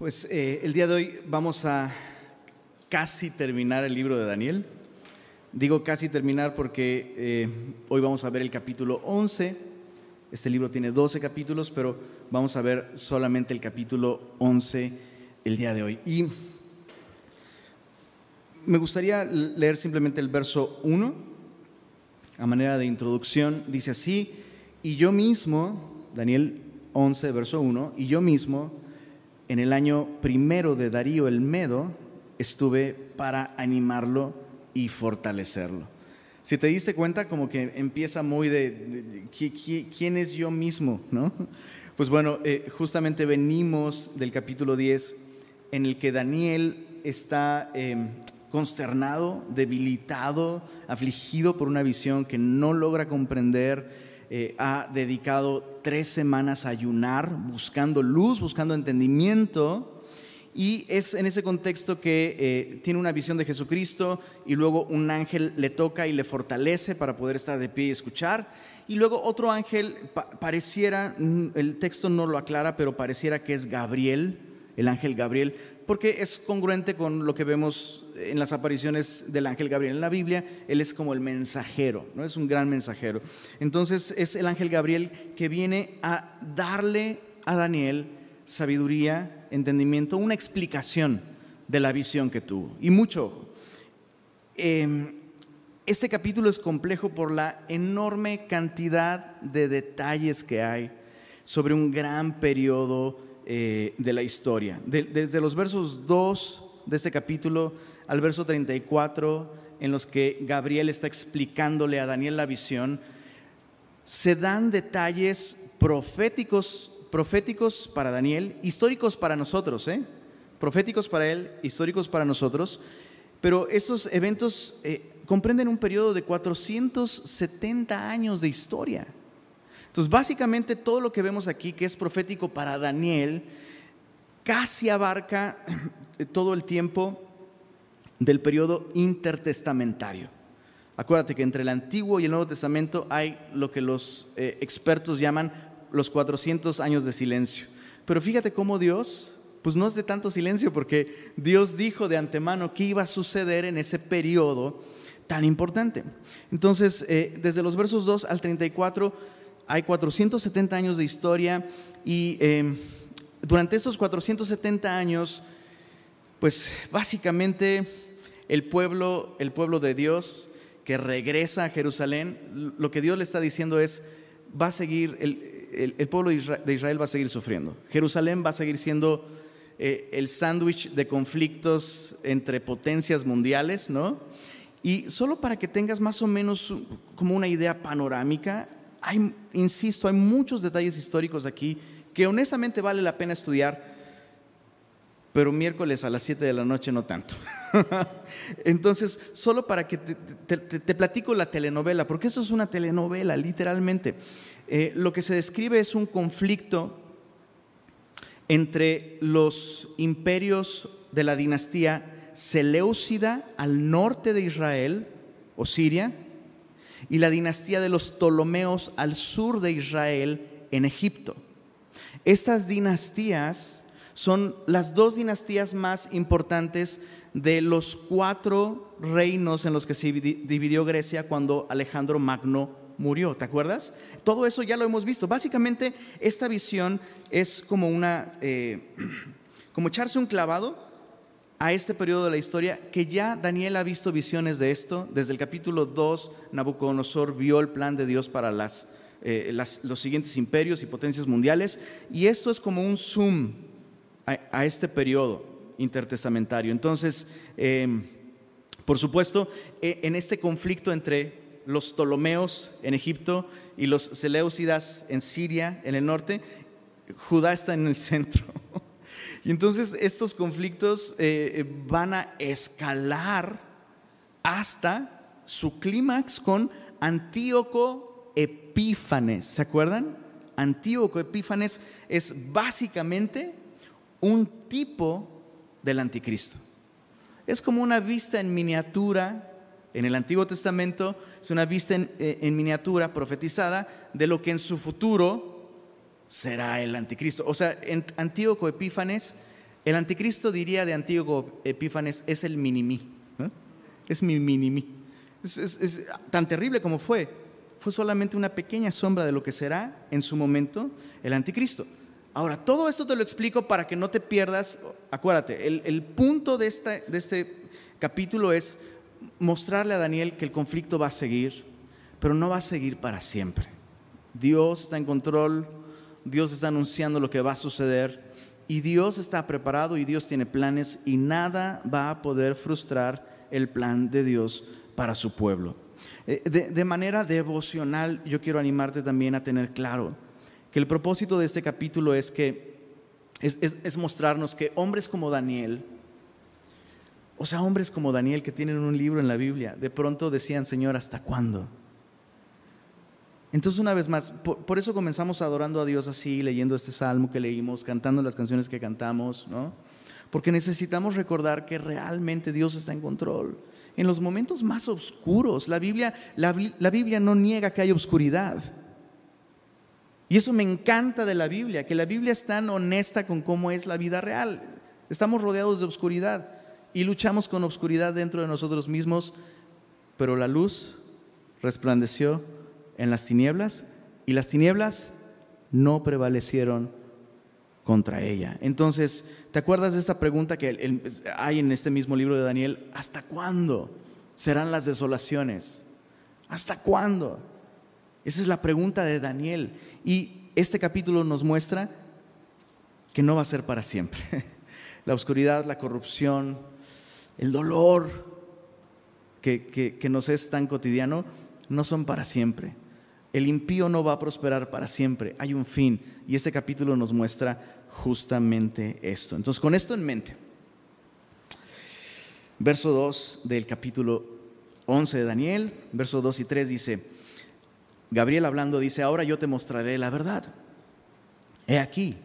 Pues eh, el día de hoy vamos a casi terminar el libro de Daniel. Digo casi terminar porque eh, hoy vamos a ver el capítulo 11. Este libro tiene 12 capítulos, pero vamos a ver solamente el capítulo 11 el día de hoy. Y me gustaría leer simplemente el verso 1 a manera de introducción. Dice así, y yo mismo, Daniel 11, verso 1, y yo mismo en el año primero de Darío el Medo, estuve para animarlo y fortalecerlo. Si te diste cuenta, como que empieza muy de, quién es yo mismo, ¿no? Pues bueno, eh, justamente venimos del capítulo 10 en el que Daniel está em, consternado, debilitado, afligido por una visión que no logra comprender eh, ha dedicado tres semanas a ayunar, buscando luz, buscando entendimiento. Y es en ese contexto que eh, tiene una visión de Jesucristo y luego un ángel le toca y le fortalece para poder estar de pie y escuchar. Y luego otro ángel pareciera, el texto no lo aclara, pero pareciera que es Gabriel, el ángel Gabriel, porque es congruente con lo que vemos en las apariciones del ángel Gabriel en la Biblia. Él es como el mensajero, ¿no? Es un gran mensajero. Entonces es el ángel Gabriel que viene a darle a Daniel sabiduría, entendimiento, una explicación de la visión que tuvo. Y mucho em, este capítulo es complejo por la enorme cantidad de detalles que hay sobre un gran periodo eh, de la historia. desde los versos 2 de este capítulo al verso 34, en los que Gabriel está explicándole a Daniel la visión, se dan detalles proféticos, proféticos para Daniel, históricos para nosotros, ¿eh? proféticos para él, históricos para nosotros, pero estos eventos eh, comprenden un periodo de 470 años de historia. Entonces, básicamente todo lo que vemos aquí, que es profético para Daniel, casi abarca todo el tiempo del periodo intertestamentario. Acuérdate que entre el Antiguo y el Nuevo Testamento hay lo que los eh, expertos llaman los 400 años de silencio. Pero fíjate cómo Dios, pues no es de tanto silencio, porque Dios dijo de antemano qué iba a suceder en ese periodo tan importante. Entonces, eh, desde los versos 2 al 34, hay 470 años de historia y em, durante estos 470 años, pues básicamente el pueblo, el pueblo de Dios que regresa a Jerusalén, lo que Dios le está diciendo es, va a seguir, el, pueblo de Israel, va a seguir sufriendo. Jerusalén va a seguir siendo eh, el sándwich de conflictos entre potencias mundiales, ¿no? Y solo para que tengas más o menos como una idea panorámica, hay, insisto, hay muchos detalles históricos aquí que honestamente vale la pena estudiar, pero miércoles a las 7 de la noche no tanto. Entonces, solo para que te, platico la telenovela, porque eso es una telenovela, literalmente. Eh, lo que se describe es un conflicto entre los imperios de la dinastía Seleucida al norte de Israel o Siria, y la dinastía de los Ptolomeos al sur de Israel en Egipto. Estas dinastías son las dos dinastías más importantes de los cuatro reinos en los que se dividió Grecia cuando Alejandro Magno murió, ¿te acuerdas? Todo eso ya lo hemos visto. Básicamente esta visión es como una, eh, como echarse un clavado a este periodo de la historia que ya Daniel ha visto visiones de esto. Desde el capítulo 2, Nabucodonosor vio el plan de Dios para eh, los siguientes imperios y potencias mundiales. Y esto es como un zoom a, este periodo intertestamentario. Entonces, em, por supuesto, e, en este conflicto entre los Ptolomeos en Egipto y los Seleucidas en Siria, en el norte, Judá está en el centro. Y entonces estos conflictos eh, eh, van a escalar hasta su clímax con Antíoco Epífanes. ¿Se acuerdan? Antíoco Epífanes es básicamente un tipo del anticristo. Es como una vista en miniatura en el Antiguo Testamento, es una vista en, eh, en miniatura profetizada de lo que en su futuro será el anticristo. O sea, en Antíoco Epífanes El anticristo diría de Antíoco Epífanes, es el mini-mí. Es mi mini-mí. es tan terrible como fue. Fue solamente una pequeña sombra de lo que será en su momento el anticristo. Ahora, todo esto te lo explico para que no te pierdas. Acuérdate, el, punto de, de este capítulo es mostrarle a Daniel que el conflicto va a seguir, pero no va a seguir para siempre. Dios está en control, Dios está anunciando lo que va a suceder y Dios está preparado y Dios tiene planes y nada va a poder frustrar el plan de Dios para su pueblo. Eh, de manera devocional, yo quiero animarte también a tener claro que el propósito de este capítulo es que es, mostrarnos que hombres como Daniel, o sea, hombres como Daniel que tienen un libro en la Biblia, de pronto decían, Señor, ¿hasta cuándo? Entonces, una vez más, por, eso comenzamos adorando a Dios así, leyendo este salmo que leímos, cantando las canciones que cantamos, ¿no? Porque necesitamos recordar que realmente Dios está en control. En los momentos más oscuros, la Biblia, la Biblia no niega que hay oscuridad. Y eso me encanta de la Biblia, que la Biblia es tan honesta con cómo es la vida real. Estamos rodeados de oscuridad y luchamos con oscuridad dentro de nosotros mismos, pero la luz resplandeció en las tinieblas y las tinieblas no prevalecieron contra ella. Entonces, ¿te acuerdas de esta pregunta que hay en este mismo libro de Daniel? ¿Hasta cuándo serán las desolaciones? ¿Hasta cuándo? Esa es la pregunta de Daniel. Y este capítulo nos muestra que no va a ser para siempre. La oscuridad, la corrupción, el dolor que, que, nos es tan cotidiano, no son para siempre. El impío no va a prosperar para siempre. Hay un fin. Y este capítulo nos muestra justamente esto. Entonces, con esto en mente, verso 2 del capítulo 11 de Daniel, verso 2 y 3 dice, Gabriel hablando dice, ahora yo te mostraré la verdad. He aquí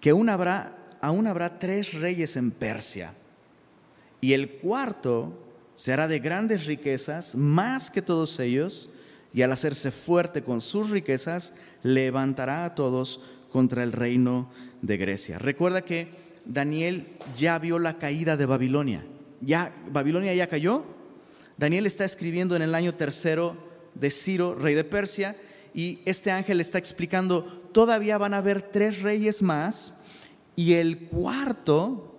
que aún habrá, aún habrá tres reyes en Persia, y el cuarto será de grandes riquezas, más que todos ellos, y al hacerse fuerte con sus riquezas, levantará a todos contra el reino de Grecia. Recuerda que Daniel ya vio la caída de Babilonia. Ya, Babilonia ya cayó. Daniel está escribiendo en el año tercero de Ciro, rey de Persia, y este ángel está explicando, todavía van a haber tres reyes más, y el cuarto,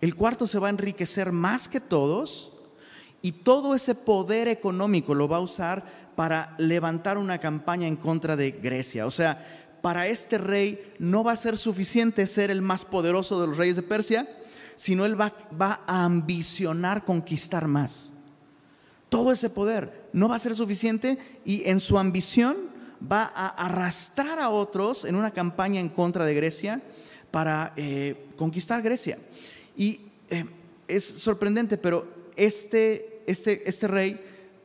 el cuarto se va a enriquecer más que todos, y todo ese poder económico lo va a usar para levantar una campaña en contra de Grecia. O sea, para este rey no va a ser suficiente ser el más poderoso de los reyes de Persia, sino él va, va a ambicionar conquistar más todo ese poder. No va a ser suficiente y en su ambición va a arrastrar a otros en una campaña en contra de Grecia para eh, conquistar Grecia. Y eh, es sorprendente, pero este, este, este rey,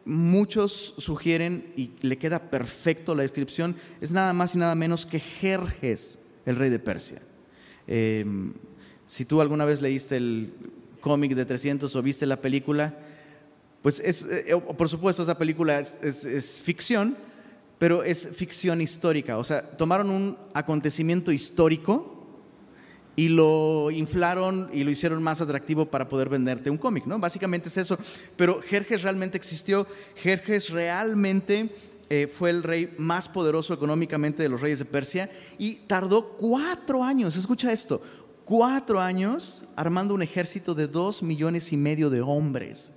muchos sugieren, y le queda perfecto la descripción, es nada más y nada menos que Jerjes, el rey de Persia. Em, si tú alguna vez leíste el cómic de 300 o viste la película, pues es, eh, por supuesto, esa película es, ficción, pero es ficción histórica. O sea, tomaron un acontecimiento histórico y lo inflaron y lo hicieron más atractivo para poder venderte un cómic, ¿no? Básicamente es eso. Pero Jerjes realmente existió. Jerjes realmente eh, fue el rey más poderoso económicamente de los reyes de Persia y tardó cuatro años, escucha esto, cuatro años armando un ejército de dos millones y medio de hombres.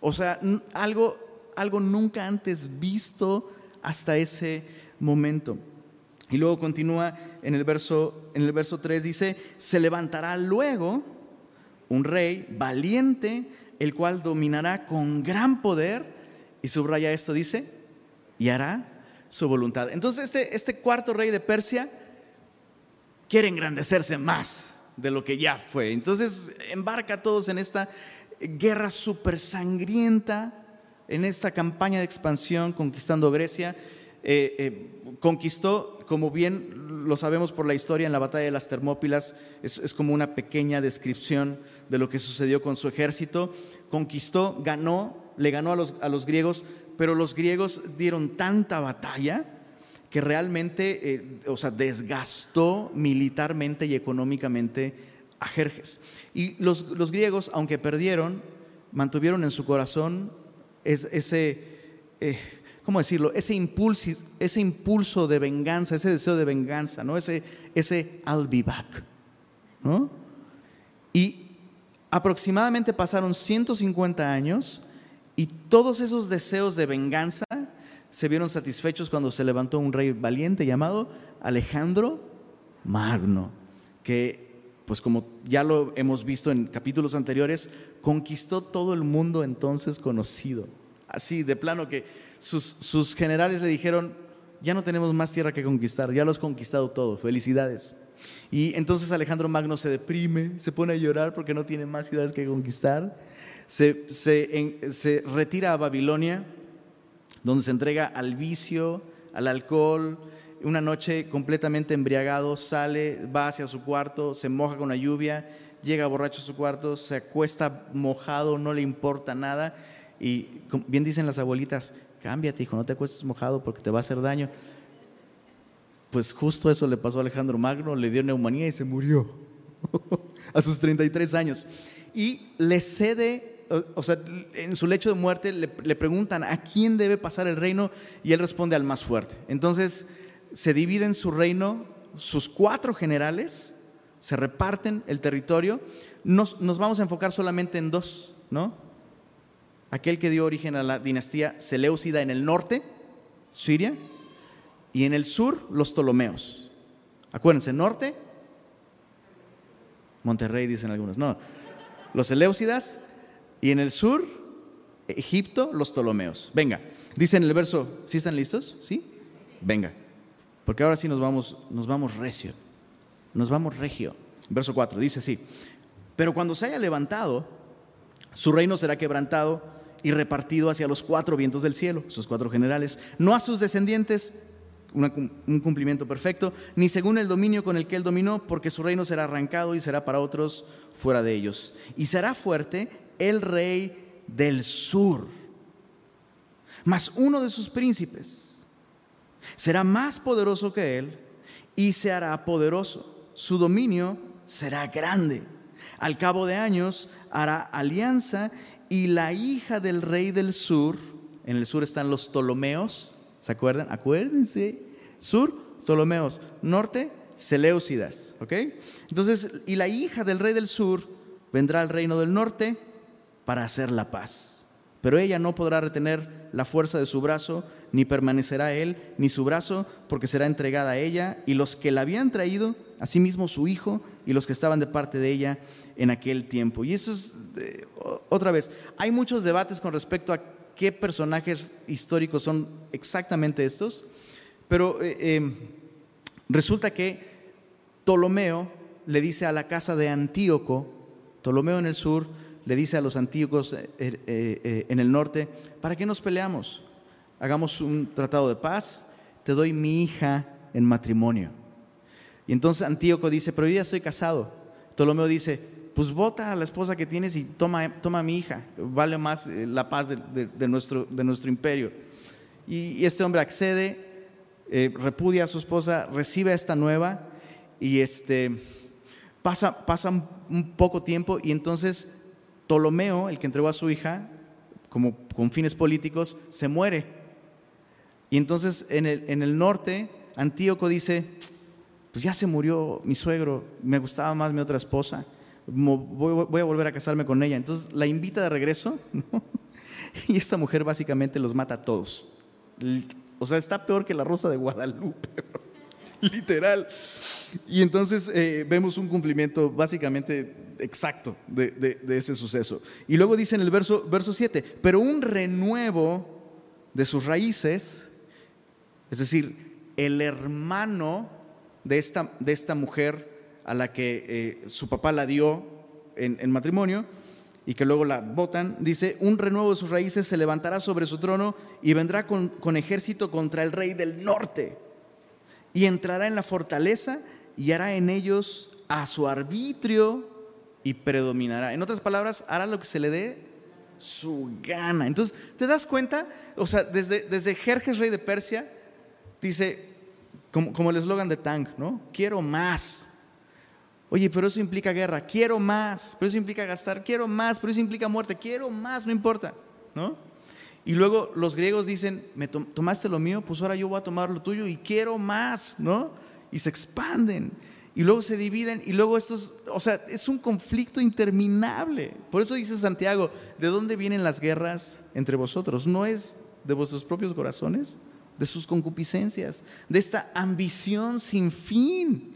O sea, algo, algo nunca antes visto hasta ese momento. Y luego continúa en el verso, en el verso 3, dice, se levantará luego un rey valiente, el cual dominará con gran poder, y subraya esto, dice, y hará su voluntad. Entonces este, este cuarto rey de Persia quiere engrandecerse más de lo que ya fue. Entonces embarca a todos en esta guerra súper sangrienta en esta campaña de expansión conquistando Grecia. Eh, eh, conquistó, como bien lo sabemos por la historia en la batalla de las Termópilas, es, como una pequeña descripción de lo que sucedió con su ejército. Conquistó, ganó, le ganó a los, a los griegos, pero los griegos dieron tanta batalla que realmente, eh, o sea, desgastó militarmente y económicamente a Jerjes. Y los, griegos, aunque perdieron, mantuvieron en su corazón ese, eh, ¿cómo decirlo? Ese impulso, ese impulso de venganza, ese deseo de venganza, ¿no? Ese, ese I'll be back, ¿no? Y aproximadamente pasaron 150 años y todos esos deseos de venganza se vieron satisfechos cuando se levantó un rey valiente llamado Alejandro Magno, que pues como ya lo hemos visto en capítulos anteriores, conquistó todo el mundo entonces conocido. Así, de plano que sus, generales le dijeron, ya no tenemos más tierra que conquistar, ya lo has conquistado todo, felicidades. Y entonces Alejandro Magno se deprime, se pone a llorar porque no tiene más ciudades que conquistar, se, se retira a Babilonia, donde se entrega al vicio, al alcohol, una noche completamente embriagado, sale, va hacia su cuarto, se moja con la lluvia, llega borracho a su cuarto, se acuesta mojado, no le importa nada. Y bien dicen las abuelitas, cámbiate, hijo, no te acuestes mojado porque te va a hacer daño. Pues justo eso le pasó a Alejandro Magno, le dio neumonía y se murió a sus 33 años. Y le cede, o sea, en su lecho de muerte le, le preguntan a quién debe pasar el reino y él responde al más fuerte. Entonces, se dividen su reino, sus cuatro generales se reparten el territorio. Nos, vamos a enfocar solamente en dos, ¿no? Aquel que dio origen a la dinastía Seleucida en el norte, Siria, y en el sur, los Ptolomeos. Acuérdense, norte, Monterrey dicen algunos, no, los Seleucidas, y en el sur, Egipto, los Ptolomeos. Venga, dice en el verso, ¿sí están listos? ¿Sí? Venga. Porque ahora sí nos vamos, nos vamos recio, nos vamos regio. Verso 4 dice así, pero cuando se haya levantado, su reino será quebrantado y repartido hacia los cuatro vientos del cielo, sus cuatro generales, no a sus descendientes, un cumplimiento perfecto, ni según el dominio con el que él dominó, porque su reino será arrancado y será para otros fuera de ellos. Y será fuerte el rey del sur, más uno de sus príncipes será más poderoso que él y se hará poderoso. Su dominio será grande. Al cabo de años hará alianza y la hija del rey del sur, en el sur están los Ptolomeos, ¿se acuerdan? Acuérdense, sur, Ptolomeos, norte, Seleucidas, ¿ok? Entonces, y la hija del rey del sur vendrá al reino del norte para hacer la paz. Pero ella no podrá retener la fuerza de su brazo, ni permanecerá él, ni su brazo, porque será entregada a ella, y los que la habían traído, asimismo su hijo, y los que estaban de parte de ella en aquel tiempo. Y eso es, eh, otra vez, hay muchos debates con respecto a qué personajes históricos son exactamente estos, pero eh, em, resulta que Ptolomeo le dice a la casa de Antíoco, Ptolomeo en el sur, le dice a los antiguos eh, eh, en el norte, ¿para qué nos peleamos? Hagamos un tratado de paz, te doy mi hija en matrimonio. Y entonces Antíoco dice, pero yo ya estoy casado. Ptolomeo dice, pues vota a la esposa que tienes y toma, toma mi hija, vale más la paz de, nuestro, de nuestro imperio. Y, este hombre accede, repudia a su esposa, recibe esta nueva y este, pasa, pasa un poco tiempo y entonces Ptolomeo, el que entregó a su hija, como con fines políticos, se muere. Y entonces en el, en el norte, Antíoco dice, pues ya se murió mi suegro, me gustaba más mi otra esposa, voy, a volver a casarme con ella. Entonces la invita de regreso, y esta mujer básicamente los mata a todos. O sea, está peor que la rosa de Guadalupe, literal. Y entonces eh, vemos un cumplimiento básicamente exacto de, ese suceso. Y luego dice en el verso, verso 7, pero un renuevo de sus raíces, es decir, el hermano de esta, de esta mujer a la que eh, su papá la dio en, matrimonio y que luego la votan, dice, un renuevo de sus raíces se levantará sobre su trono y vendrá con, con ejército contra el rey del norte y entrará en la fortaleza y hará en ellos a su arbitrio y predominará. En otras palabras, hará lo que se le dé su gana. Entonces, ¿te das cuenta? O sea, desde, desde Jerjes, rey de Persia, dice, como, como el eslogan de Tang, ¿no? Quiero más. Oye, pero eso implica guerra, quiero más, pero eso implica gastar, quiero más, pero eso implica muerte, quiero más, no importa, ¿no? Y luego los griegos dicen, me tomaste lo mío, pues ahora yo voy a tomar lo tuyo y quiero más, ¿no? Y se expanden. Y luego se dividen y luego estos, o sea, es un conflicto interminable. Por eso dice Santiago, ¿de dónde vienen las guerras entre vosotros? ¿No es de vuestros propios corazones? De sus concupiscencias, de esta ambición sin fin.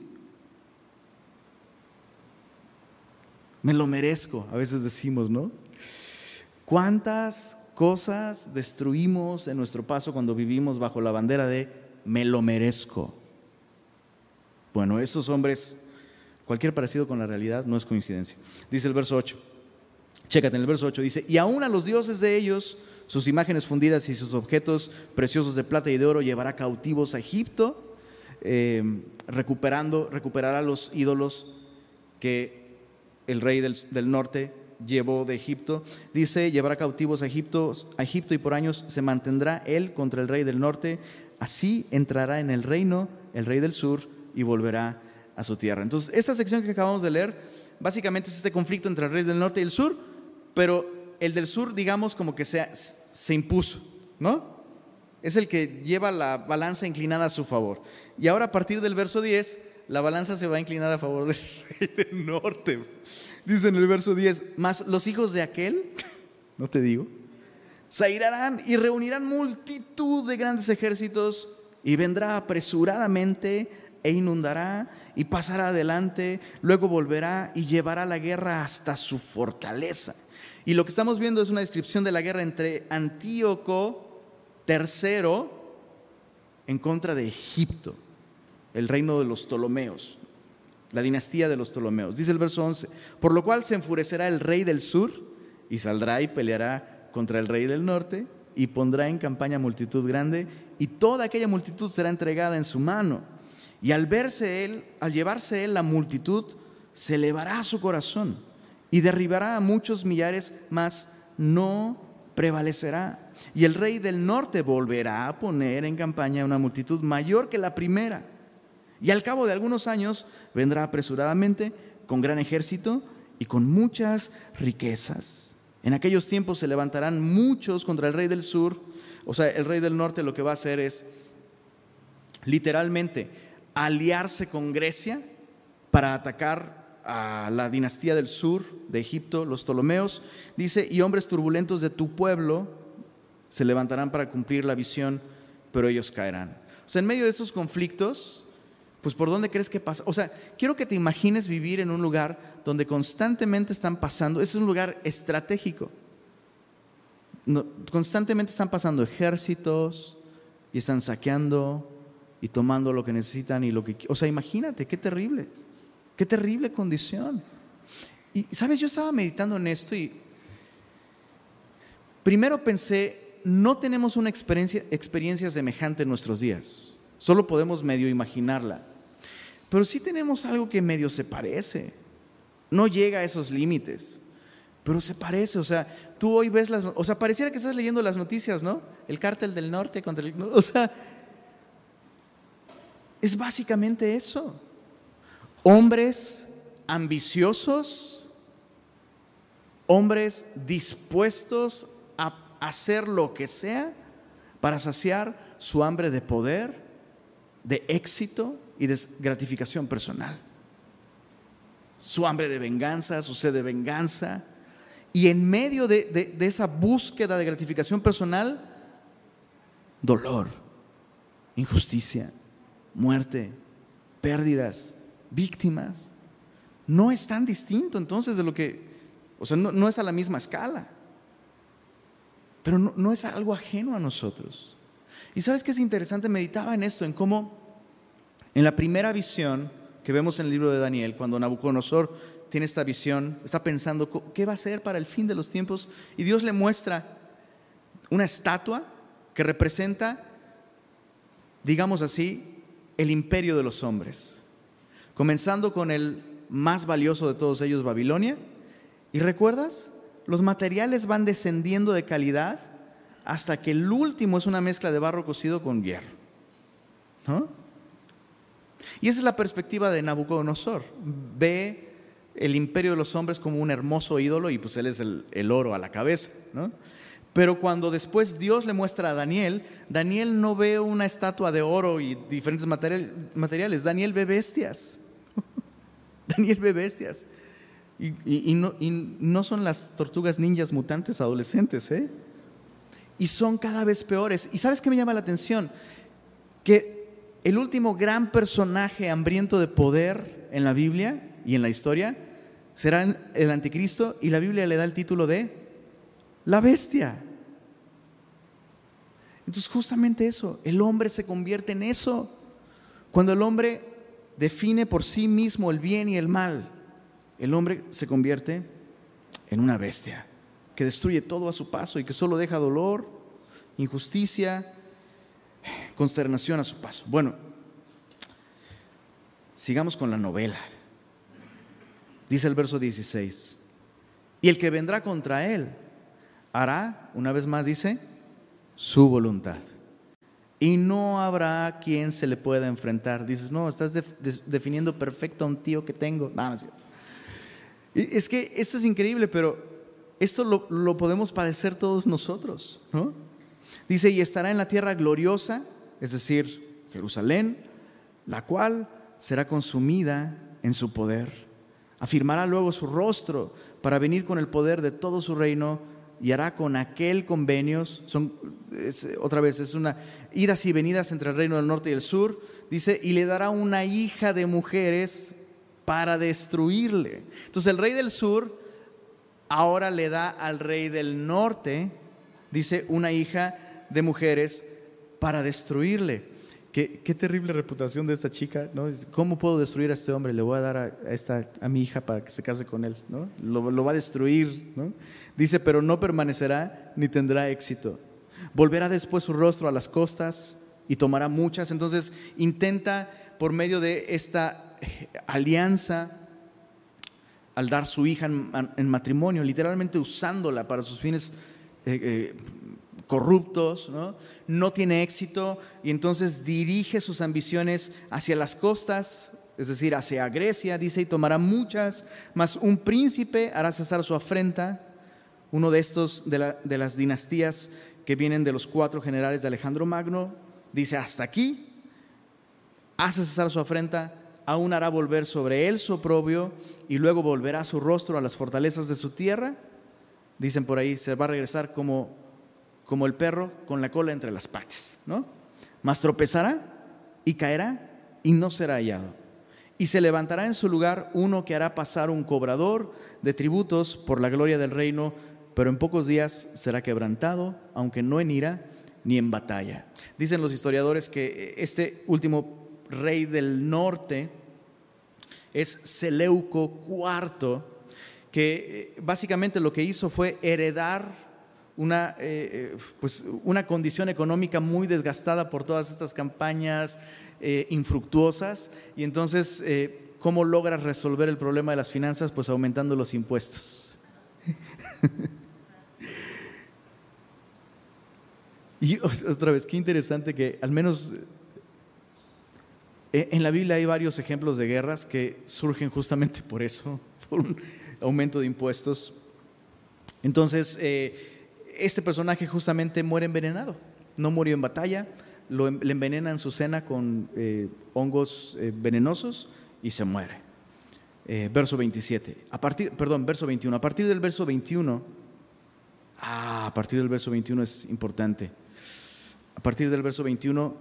Me lo merezco, a veces decimos, ¿no? ¿Cuántas cosas destruimos en nuestro paso cuando vivimos bajo la bandera de me lo merezco? Bueno, esos hombres, cualquier parecido con la realidad no es coincidencia. Dice el verso 8. Chécate en el verso 8, dice, y aún a los dioses de ellos, sus imágenes fundidas y sus objetos preciosos de plata y de oro llevará cautivos a Egipto, eh, recuperando, recuperará los ídolos que el rey del, del norte llevó de Egipto. Dice, llevará cautivos a Egipto, Egipto y por años se mantendrá él contra el rey del norte. Así entrará en el reino el rey del sur y volverá a su tierra. Entonces, esta sección que acabamos de leer, básicamente es este conflicto entre el rey del norte y el sur, pero el del sur, digamos, como que se, se impuso, ¿no? Es el que lleva la balanza inclinada a su favor. Y ahora a partir del verso 10, la balanza se va a inclinar a favor del rey del norte. Dice en el verso 10, más los hijos de aquel, no te digo, se irán y reunirán multitud de grandes ejércitos y vendrá apresuradamente e inundará y pasará adelante, luego volverá y llevará la guerra hasta su fortaleza. Y lo que estamos viendo es una descripción de la guerra entre Antíoco III en contra de Egipto, el reino de los Ptolomeos la dinastía de los Ptolomeos. Dice el verso 11, por lo cual se enfurecerá el rey del sur y saldrá y peleará contra el rey del norte y pondrá en campaña multitud grande y toda aquella multitud será entregada en su mano. Y al verse él, al llevarse él la multitud, se elevará su corazón y derribará a muchos millares, mas no prevalecerá. Y el rey del norte volverá a poner en campaña una multitud mayor que la primera y al cabo de algunos años vendrá apresuradamente con gran ejército y con muchas riquezas. En aquellos tiempos se levantarán muchos contra el rey del sur. O sea, el rey del norte lo que va a hacer es literalmente aliarse con Grecia para atacar a la dinastía del sur de Egipto, los Ptolomeos. Dice, y hombres turbulentos de tu pueblo se levantarán para cumplir la visión, pero ellos caerán. O sea, en medio de esos conflictos, pues ¿por dónde crees que pasa? O sea, quiero que te imagines vivir en un lugar donde constantemente están pasando, es un lugar estratégico. constantemente están pasando ejércitos y están saqueando y tomando lo que necesitan y lo que... O sea, imagínate, qué terrible, qué terrible condición. Y, ¿sabes? Yo estaba meditando en esto y primero pensé, no tenemos una experiencia, experiencia semejante en nuestros días. Solo podemos medio imaginarla. Pero sí tenemos algo que medio se parece. No llega a esos límites, pero se parece. O sea, tú hoy ves las... O sea, pareciera que estás leyendo las noticias, ¿no? El cártel del norte contra el... O sea, es básicamente eso. Hombres ambiciosos, hombres dispuestos a hacer lo que sea para saciar su hambre de poder, de éxito, y de gratificación personal. Su hambre de venganza, su sed de venganza. Y en medio de, esa búsqueda de gratificación personal, dolor, injusticia, muerte, pérdidas, víctimas. No es tan distinto entonces de lo que, o sea, no, es a la misma escala, pero no, no, es algo ajeno a nosotros. Y sabes que es interesante, meditaba en esto, en cómo en la primera visión que vemos en el libro de Daniel, cuando Nabucodonosor tiene esta visión, está pensando qué va a hacer para el fin de los tiempos y Dios le muestra una estatua que representa, digamos así, el imperio de los hombres, comenzando con el más valioso de todos ellos, Babilonia. ¿Y recuerdas? Los materiales van descendiendo de calidad hasta que el último es una mezcla de barro cocido con hierro. ¿No? Y esa es la perspectiva de Nabucodonosor. Ve el imperio de los hombres como un hermoso ídolo y pues él es el, oro a la cabeza. Pero cuando después Dios le muestra a Daniel, Daniel no ve una estatua de oro y diferentes materiales, Daniel ve bestias. Daniel ve bestias. Y, no, y, no, son las tortugas ninjas mutantes adolescentes, ¿eh? Y son cada vez peores. ¿Y sabes qué me llama la atención? Que el último gran personaje hambriento de poder en la Biblia y en la historia será el anticristo y la Biblia le da el título de la bestia. Entonces justamente eso, el hombre se convierte en eso. Cuando el hombre define por sí mismo el bien y el mal, el hombre se convierte en una bestia que destruye todo a su paso y que solo deja dolor, injusticia, consternación a su paso. Bueno, sigamos con la novela. Dice el verso 16, y el que vendrá contra él hará, una vez más dice, su voluntad. Y no habrá quien se le pueda enfrentar. Dices, no, estás definiendo perfecto a un tío que tengo. No, no es que esto es increíble, pero esto lo, podemos padecer todos nosotros. Dice, y estará en la tierra gloriosa, es decir, Jerusalén, la cual será consumida en su poder. Afirmará luego su rostro para venir con el poder de todo su reino y hará con aquel convenios, son, otra vez, es una idas y venidas entre el reino del norte y el sur, dice, y le dará una hija de mujeres para destruirle. Entonces el rey del sur ahora le da al rey del norte, dice, una hija de mujeres para destruirle. Qué, qué, terrible reputación de esta chica, ¿no? ¿Cómo puedo destruir a este hombre? Le voy a dar a, esta, a mi hija para que se case con él, ¿no? Lo, va a destruir, ¿no? Dice, pero no permanecerá ni tendrá éxito. Volverá después su rostro a las costas y tomará muchas. Entonces intenta por medio de esta alianza al dar su hija en, matrimonio, literalmente usándola para sus fines eh, eh, corruptos, ¿no? tiene éxito y entonces dirige sus ambiciones hacia las costas, es decir, hacia Grecia, dice, y tomará muchas, mas un príncipe hará cesar su afrenta, uno de estos de, de las dinastías que vienen de los cuatro generales de Alejandro Magno, dice, hasta aquí, hace cesar su afrenta, aún hará volver sobre él su oprobio y luego volverá su rostro a las fortalezas de su tierra. Dicen por ahí, se va a regresar como, como el perro con la cola entre las patas, ¿no? Mas tropezará y caerá y no será hallado. Y se levantará en su lugar uno que hará pasar un cobrador de tributos por la gloria del reino, pero en pocos días será quebrantado, aunque no en ira ni en batalla. Dicen los historiadores que este último rey del norte, es Seleuco IV, que eh, básicamente lo que hizo fue heredar una, eh, eh, pues una condición económica muy desgastada por todas estas campañas infructuosas. Y entonces, ¿cómo logras resolver el problema de las finanzas? Pues aumentando los impuestos. y otra vez, qué interesante que al menos eh, en la Biblia hay varios ejemplos de guerras que surgen justamente por eso, por un aumento de impuestos. Entonces, eh, este personaje justamente muere envenenado. No murió en batalla, lo, le envenenan su cena con eh, hongos venenosos y se muere. verso 27. A partir, perdón, verso 21. A partir del verso 21, ah, a partir del verso 21 es importante. A partir del verso 21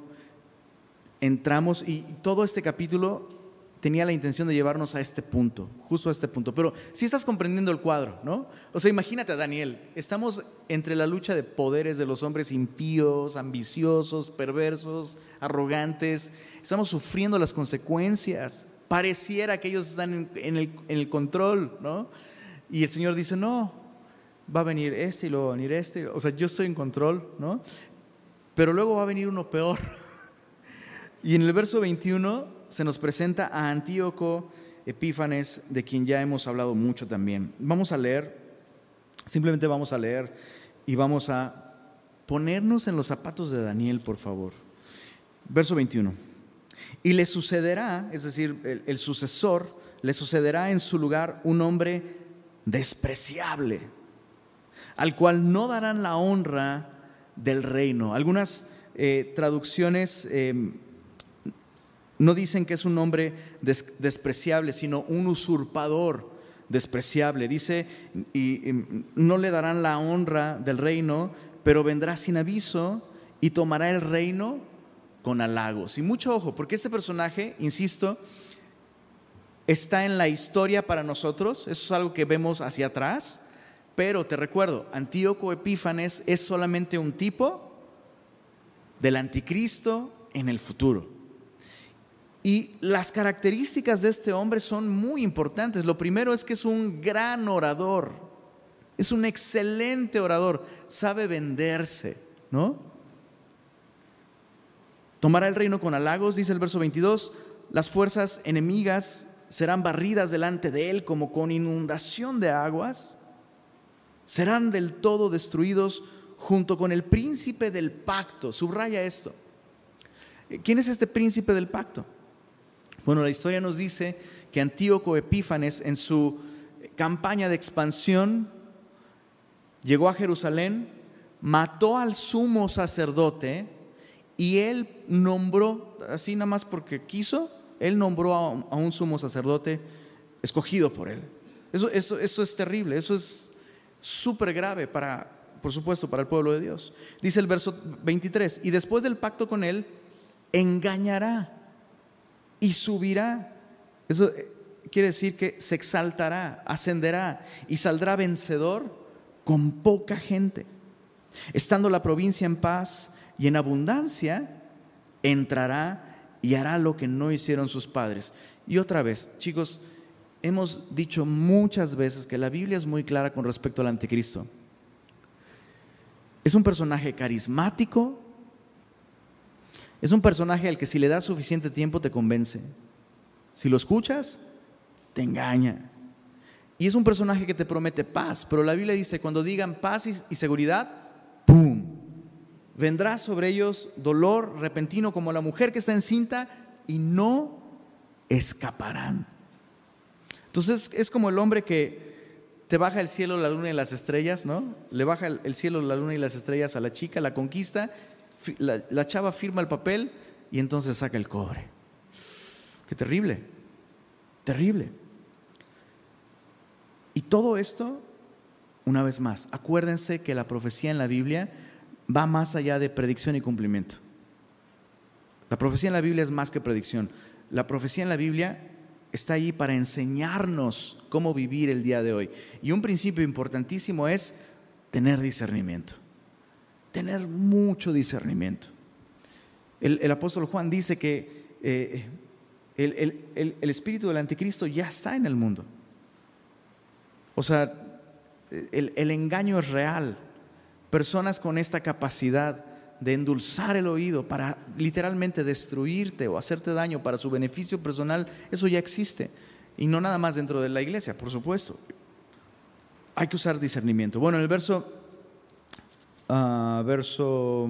entramos y todo este capítulo tenía la intención de llevarnos a este punto, justo a este punto. Pero si estás comprendiendo el cuadro, ¿no? O sea, imagínate Daniel, estamos entre la lucha de poderes de los hombres impíos, ambiciosos, perversos, arrogantes, estamos sufriendo las consecuencias. Pareciera que ellos están en, el, en el control, ¿no? Y el Señor dice, no, va a venir este y luego va a venir este. O sea, yo estoy en control, ¿no? Pero luego va a venir uno peor. Y en el verso 21 se nos presenta a Antíoco Epífanes, de quien ya hemos hablado mucho también. Vamos a leer, simplemente vamos a leer y vamos a ponernos en los zapatos de Daniel, por favor. Verso 21. Y le sucederá, es decir, el, sucesor, le sucederá en su lugar un hombre despreciable, al cual no darán la honra del reino. Algunas eh, traducciones em, no dicen que es un hombre despreciable, sino un usurpador despreciable. Dice, y, no le darán la honra del reino, pero vendrá sin aviso y tomará el reino con halagos. Y mucho ojo, porque este personaje, insisto, está en la historia para nosotros, eso es algo que vemos hacia atrás, pero te recuerdo, Antíoco Epífanes es solamente un tipo del anticristo en el futuro. Y las características de este hombre son muy importantes. Lo primero es que es un gran orador, es un excelente orador, sabe venderse, ¿no? Tomará el reino con halagos, dice el verso 22, las fuerzas enemigas serán barridas delante de él como con inundación de aguas serán del todo destruidos junto con el príncipe del pacto. Subraya esto. ¿Quién es este príncipe del pacto? Bueno, la historia nos dice que Antíoco Epífanes en su campaña de expansión llegó a Jerusalén, mató al sumo sacerdote y él nombró, así nada más porque quiso, él nombró a un, sumo sacerdote escogido por él. Eso, eso, eso es terrible, eso es súper grave para, por supuesto, para el pueblo de Dios. Dice el verso 23, y después del pacto con él, engañará y subirá. Eso eh, quiere decir que se exaltará, ascenderá y saldrá vencedor con poca gente. Estando la provincia en paz y en abundancia, entrará y hará lo que no hicieron sus padres. Y otra vez, chicos, hemos dicho muchas veces que la Biblia es muy clara con respecto al anticristo. Es un personaje carismático, es un personaje al que si le das suficiente tiempo te convence. Si lo escuchas, te engaña. Y es un personaje que te promete paz, pero la Biblia dice, cuando digan paz y, seguridad, ¡pum! Vendrá sobre ellos dolor repentino como la mujer que está encinta y no escaparán. Entonces es como el hombre que te baja el cielo, la luna y las estrellas, ¿no? Le baja el cielo, la luna y las estrellas a la chica, la conquista, la, chava firma el papel y entonces saca el cobre. Qué terrible, terrible. Y todo esto, una vez más, acuérdense que la profecía en la Biblia va más allá de predicción y cumplimiento. La profecía en la Biblia es más que predicción. La profecía en la Biblia está ahí para enseñarnos cómo vivir el día de hoy. Y un principio importantísimo es tener discernimiento, tener mucho discernimiento. El, apóstol Juan dice que eh, el, espíritu del anticristo ya está en el mundo. O sea, el engaño es real. Personas con esta capacidad de endulzar el oído para literalmente destruirte o hacerte daño para su beneficio personal, eso ya existe. Y no nada más dentro de la iglesia, por supuesto. Hay que usar discernimiento. Bueno, en el verso, ah, verso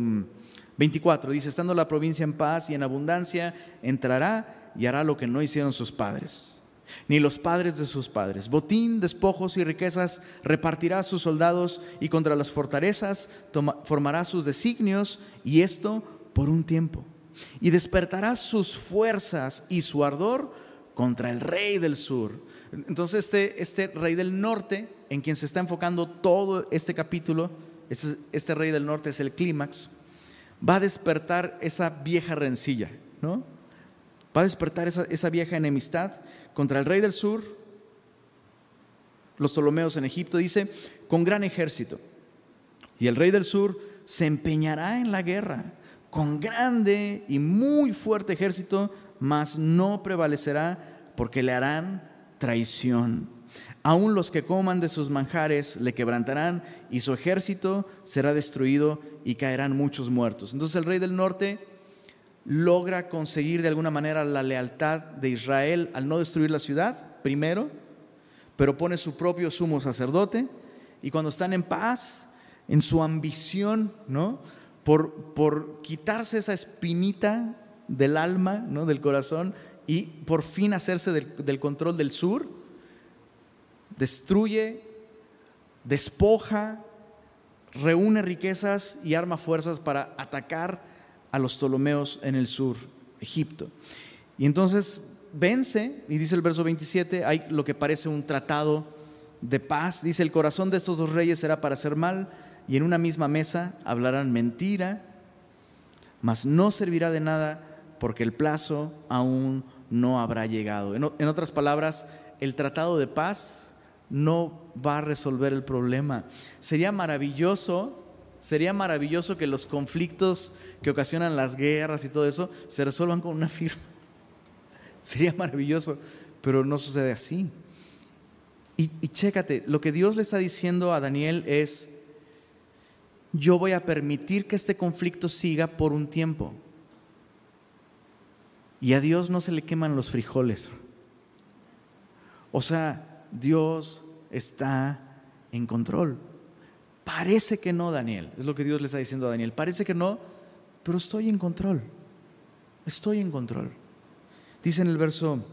24 mm, dice, estando la provincia en paz y en abundancia, entrará y hará lo que no hicieron sus padres ni los padres de sus padres. Botín, despojos y riquezas repartirá a sus soldados y contra las fortalezas formará sus designios y esto por un tiempo. Y despertará sus fuerzas y su ardor contra el rey del sur. Entonces este, este rey del norte, en quien se está enfocando todo este capítulo, este, rey del norte es el clímax, va a despertar esa vieja rencilla, ¿no? Va a despertar esa, esa vieja enemistad contra el rey del sur, los Ptolomeos en Egipto, dice, con gran ejército. Y el rey del sur se empeñará en la guerra con grande y muy fuerte ejército, mas no prevalecerá porque le harán traición. Aún los que coman de sus manjares le quebrantarán y su ejército será destruido y caerán muchos muertos. Entonces el rey del norte logra conseguir de alguna manera la lealtad de Israel al no destruir la ciudad, primero, pero pone su propio sumo sacerdote y cuando están en paz, en su ambición, ¿no? Por, por quitarse esa espinita del alma, ¿no? del corazón, y por fin hacerse del, control del sur, destruye, despoja, reúne riquezas y arma fuerzas para atacar a los Ptolomeos en el sur, Egipto. Y entonces vence, y dice el verso 27, hay lo que parece un tratado de paz. Dice, el corazón de estos dos reyes será para hacer mal, y en una misma mesa hablarán mentira, mas no servirá de nada porque el plazo aún no habrá llegado. En, otras palabras, el tratado de paz no va a resolver el problema. Sería maravilloso, sería maravilloso que los conflictos que ocasionan las guerras y todo eso se resuelvan con una firma. Sería maravilloso, pero no sucede así. Y, y chécate, lo que Dios le está diciendo a Daniel es, yo voy a permitir que este conflicto siga por un tiempo. Y a Dios no se le queman los frijoles. O sea, Dios está en control. Parece que no, Daniel. Es lo que Dios le está diciendo a Daniel. Parece que no, pero estoy en control. Estoy en control. Dice en el verso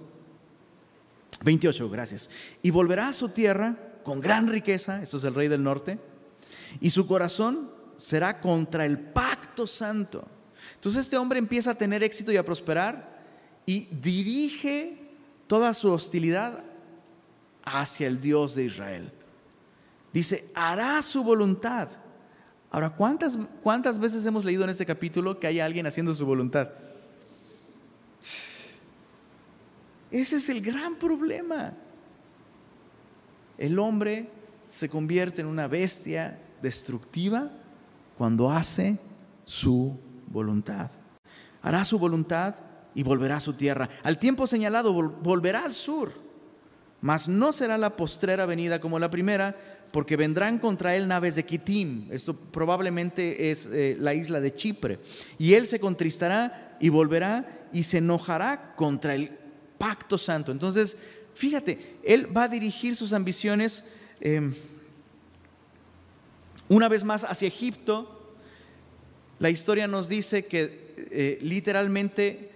28, gracias. Y volverá a su tierra con gran riqueza, esto es el rey del norte, y su corazón será contra el pacto santo. Entonces este hombre empieza a tener éxito y a prosperar y dirige toda su hostilidad hacia el Dios de Israel. Dice, hará su voluntad. Ahora, ¿cuántas, ¿cuántas veces hemos leído en este capítulo que hay alguien haciendo su voluntad? Ese es el gran problema. El hombre se convierte en una bestia destructiva cuando hace su voluntad. Hará su voluntad y volverá a su tierra. Al tiempo señalado volverá al sur, mas no será la postrera venida como la primera, porque vendrán contra él naves de Kitim. Esto probablemente es eh, la isla de Chipre. Y él se contristará y volverá y se enojará contra el pacto santo. Entonces, fíjate, él va a dirigir sus ambiciones em, una vez más hacia Egipto. La historia nos dice que eh, literalmente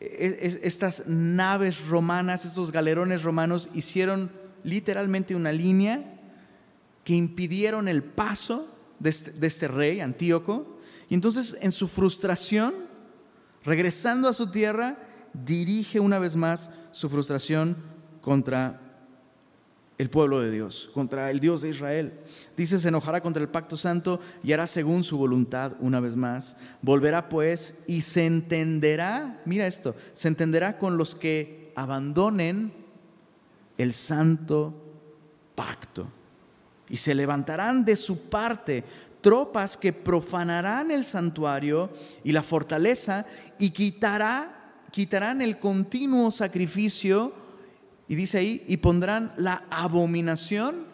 estas naves romanas, estos galerones romanos hicieron literalmente una línea que impidieron el paso de este, de este, rey, Antíoco. Y entonces en su frustración, regresando a su tierra, dirige una vez más su frustración contra el pueblo de Dios, contra el Dios de Israel. Dice, se enojará contra el pacto santo y hará según su voluntad una vez más. Volverá pues y se entenderá, mira esto, se entenderá con los que abandonen el santo pacto. Y se levantarán de su parte tropas que profanarán el santuario y la fortaleza y quitará, quitarán el continuo sacrificio y dice ahí, y pondrán la abominación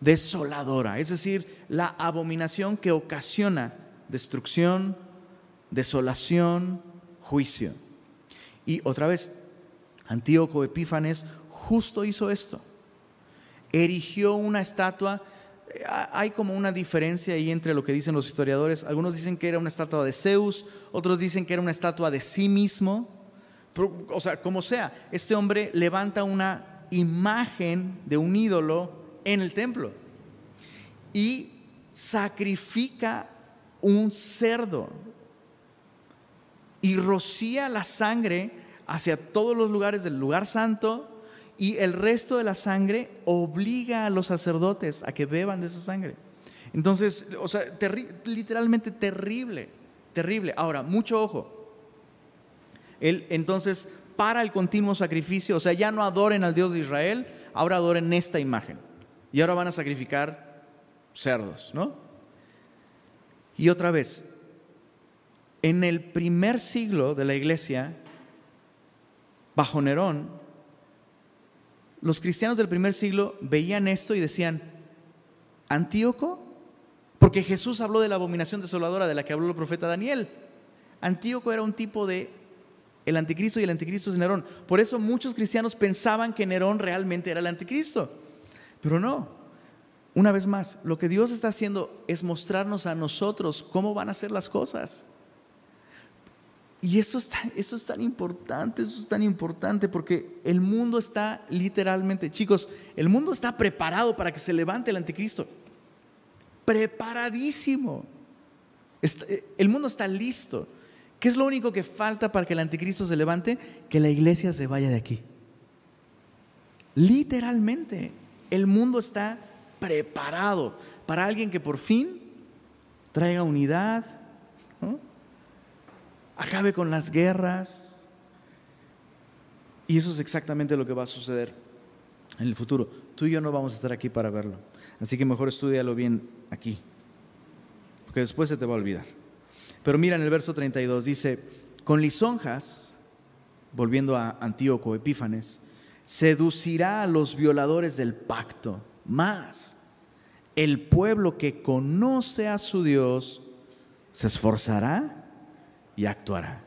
desoladora, es decir, la abominación que ocasiona destrucción, desolación, juicio. Y otra vez, Antíoco Epífanes justo hizo esto. Erigió una estatua. Eh, hay como una diferencia ahí entre lo que dicen los historiadores. Algunos dicen que era una estatua de Zeus, otros dicen que era una estatua de sí mismo o sea, como sea, este hombre levanta una imagen de un ídolo en el templo y sacrifica un cerdo y rocía la sangre hacia todos los lugares del lugar santo y el resto de la sangre obliga a los sacerdotes a que beban de esa sangre. Entonces, o sea, literalmente terrible, terrible. Ahora, mucho ojo, él entonces para el continuo sacrificio, o sea, ya no adoren al Dios de Israel, ahora adoren esta imagen. Y ahora van a sacrificar cerdos, ¿no? Y otra vez, en el primer siglo de la iglesia, bajo Nerón, los cristianos del primer siglo veían esto y decían, Antíoco, porque Jesús habló de la abominación desoladora de la que habló el profeta Daniel. Antíoco era un tipo de el anticristo y el anticristo es Nerón. Por eso muchos cristianos pensaban que Nerón realmente era el anticristo. Pero no. Una vez más, lo que Dios está haciendo es mostrarnos a nosotros cómo van a ser las cosas. Y eso es, tan, importante, eso es tan importante porque el mundo está literalmente, chicos, el mundo está preparado para que se levante el anticristo. Preparadísimo. Eh, el mundo está listo. ¿Qué es lo único que falta para que el anticristo se levante? Que la iglesia se vaya de aquí. Literalmente, el mundo está preparado para alguien que por fin traiga unidad, acabe con las guerras. Y eso es exactamente lo que va a suceder en el futuro. Tú y yo no vamos a estar aquí para verlo. Así que mejor estudialo bien aquí, porque después se te va a olvidar. Pero mira en el verso 32, dice, con lisonjas, volviendo a Antíoco Epífanes, seducirá a los violadores del pacto. Más, el pueblo que conoce a su Dios se esforzará y actuará.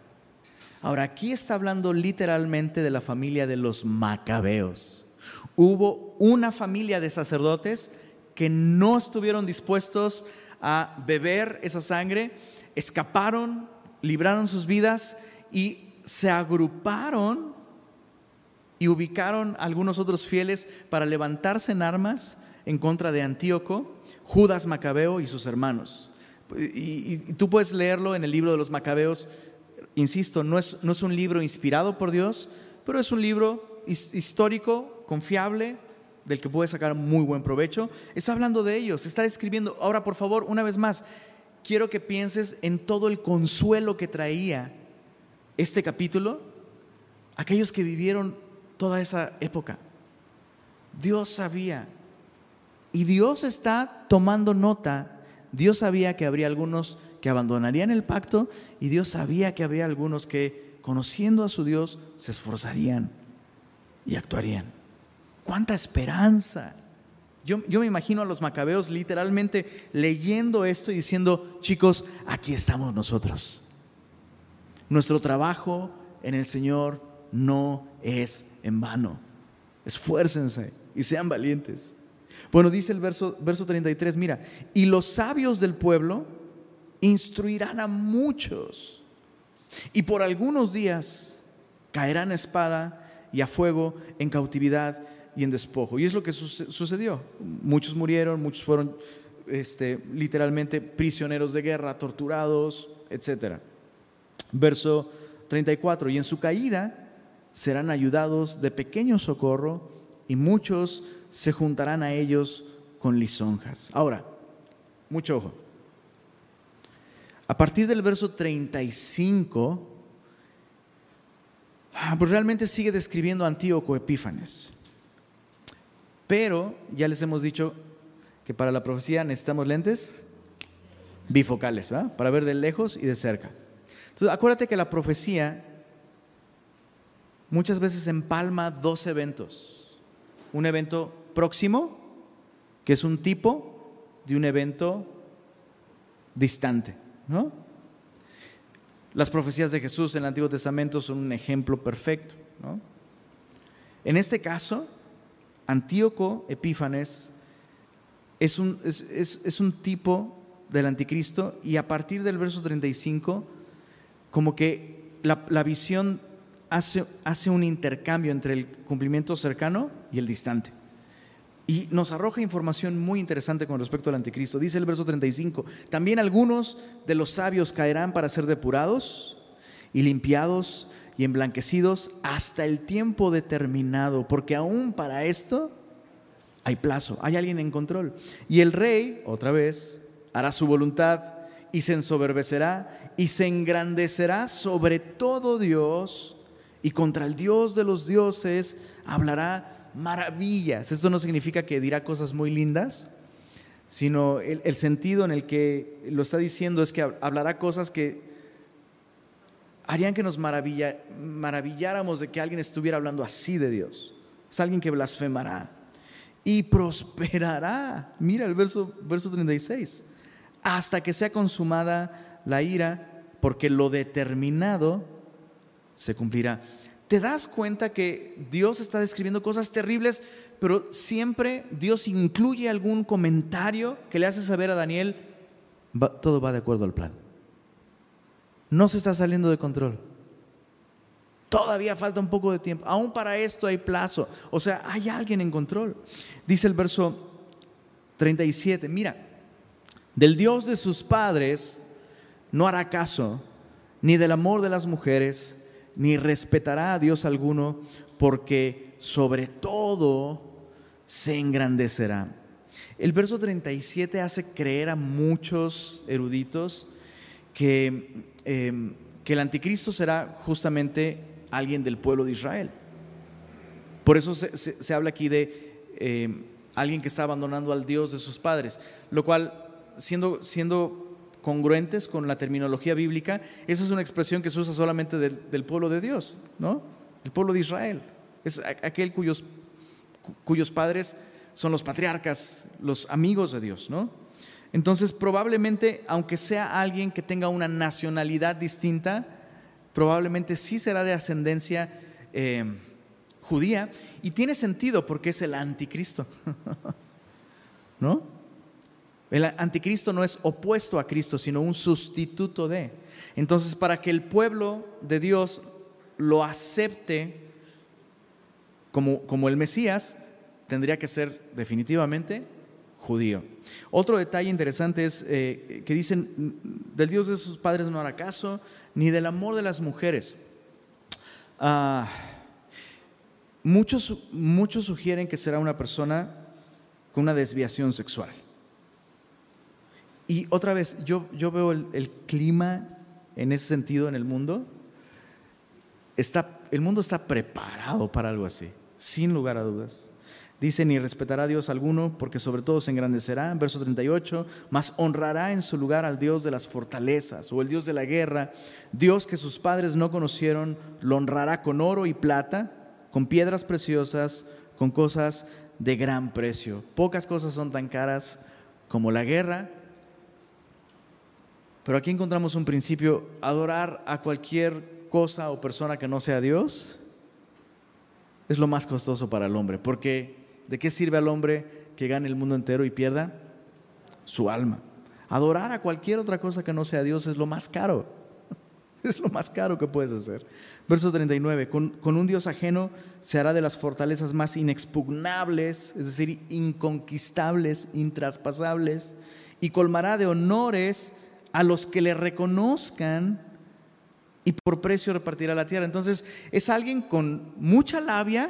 Ahora, aquí está hablando literalmente de la familia de los macabeos. Hubo una familia de sacerdotes que no estuvieron dispuestos a beber esa sangre, escaparon, libraron sus vidas y se agruparon y ubicaron algunos otros fieles para levantarse en armas en contra de Antíoco, Judas Macabeo y sus hermanos. Y, tú puedes leerlo en el libro de los Macabeos. Insisto, no es, no es un libro inspirado por Dios, pero es un libro histórico, confiable, del que puedes sacar muy buen provecho. Está hablando de ellos, está escribiendo. Ahora, por favor, una vez más, quiero que pienses en todo el consuelo que traía este capítulo, aquellos que vivieron toda esa época. Dios sabía. Y Dios está tomando nota Dios sabía que habría algunos que abandonarían el pacto y Dios sabía que habría algunos que, conociendo a su Dios, se esforzarían y actuarían. ¡Cuánta esperanza! Yo, yo, me imagino a los macabeos literalmente leyendo esto y diciendo, chicos, aquí estamos nosotros. Nuestro trabajo en el Señor no es en vano. Esfuércense y sean valientes. Bueno, dice el verso, verso 33, mira, y los sabios del pueblo instruirán a muchos, y por algunos días caerán a espada y a fuego en cautividad y en despojo. Y es lo que sucedió. Muchos murieron, muchos fueron este, literalmente prisioneros de guerra, torturados, etc. Verso 34, y en su caída serán ayudados de pequeño socorro y muchos se juntarán a ellos con lisonjas. Ahora, mucho ojo. A partir del verso 35, ah, pues realmente sigue describiendo a Antíoco Epífanes. Pero ya les hemos dicho que para la profecía necesitamos lentes bifocales, ¿verdad? Para ver de lejos y de cerca. Entonces, acuérdate que la profecía muchas veces empalma dos eventos. Un evento próximo, que es un tipo de un evento distante. ¿no? Las profecías de Jesús en el Antiguo Testamento son un ejemplo perfecto. En este caso, Antíoco Epífanes es un, es, un tipo del anticristo y a partir del verso 35, como que la, la visión hace, hace un intercambio entre el cumplimiento cercano y el distante. Y nos arroja información muy interesante con respecto al anticristo. Dice el verso 35, también algunos de los sabios caerán para ser depurados y limpiados y emblanquecidos hasta el tiempo determinado, porque aún para esto hay plazo, hay alguien en control. Y el rey, otra vez, hará su voluntad y se ensoberbecerá y se engrandecerá sobre todo Dios y contra el Dios de los dioses hablará maravillas. Esto no significa que dirá cosas muy lindas, sino el, sentido en el que lo está diciendo es que hablará cosas que harían que nos maravilláramos de que alguien estuviera hablando así de Dios. Es alguien que blasfemará y prosperará. Mira el verso, verso 36. Hasta que sea consumada la ira, porque lo determinado se cumplirá te das cuenta que Dios está describiendo cosas terribles, pero siempre Dios incluye algún comentario que le hace saber a Daniel, todo va de acuerdo al plan. No se está saliendo de control. Todavía falta un poco de tiempo. Aún para esto hay plazo. O sea, hay alguien en control. Dice el verso 37, mira, del Dios de sus padres no hará caso, ni del amor de las mujeres, ni respetará a Dios alguno, porque sobre todo se engrandecerá. El verso 37 hace creer a muchos eruditos que, em, que el anticristo será justamente alguien del pueblo de Israel. Por eso se, habla aquí de em, alguien que está abandonando al Dios de sus padres, lo cual, siendo, siendo congruentes con la terminología bíblica, esa es una expresión que se usa solamente del, pueblo de Dios, ¿no? El pueblo de Israel. Es aquel cuyos, cuyos padres son los patriarcas, los amigos de Dios, ¿no? Entonces, probablemente, aunque sea alguien que tenga una nacionalidad distinta, probablemente sí será de ascendencia eh, judía y tiene sentido porque es el anticristo, ¿no? El anticristo no es opuesto a Cristo, sino un sustituto de. Entonces, para que el pueblo de Dios lo acepte como, como el Mesías, tendría que ser definitivamente judío. Otro detalle interesante es eh, que dicen, del Dios de sus padres no hará caso, ni del amor de las mujeres. Ah, muchos, muchos sugieren que será una persona con una desviación sexual. Y otra vez, yo, yo veo el, clima en ese sentido en el mundo. Está, el mundo está preparado para algo así, sin lugar a dudas. Dice, ni respetará a Dios alguno, porque sobre todo se engrandecerá, en verso 38, mas honrará en su lugar al Dios de las fortalezas o el Dios de la guerra, Dios que sus padres no conocieron, lo honrará con oro y plata, con piedras preciosas, con cosas de gran precio. Pocas cosas son tan caras como la guerra, pero aquí encontramos un principio, adorar a cualquier cosa o persona que no sea Dios es lo más costoso para el hombre, porque ¿de qué sirve al hombre que gane el mundo entero y pierda su alma? Adorar a cualquier otra cosa que no sea Dios es lo más caro. Es lo más caro que puedes hacer. Verso 39, con, con, un Dios ajeno se hará de las fortalezas más inexpugnables, es decir, inconquistables, intraspasables, y colmará de honores a los que le reconozcan y por precio repartirá la tierra. Entonces es alguien con mucha labia,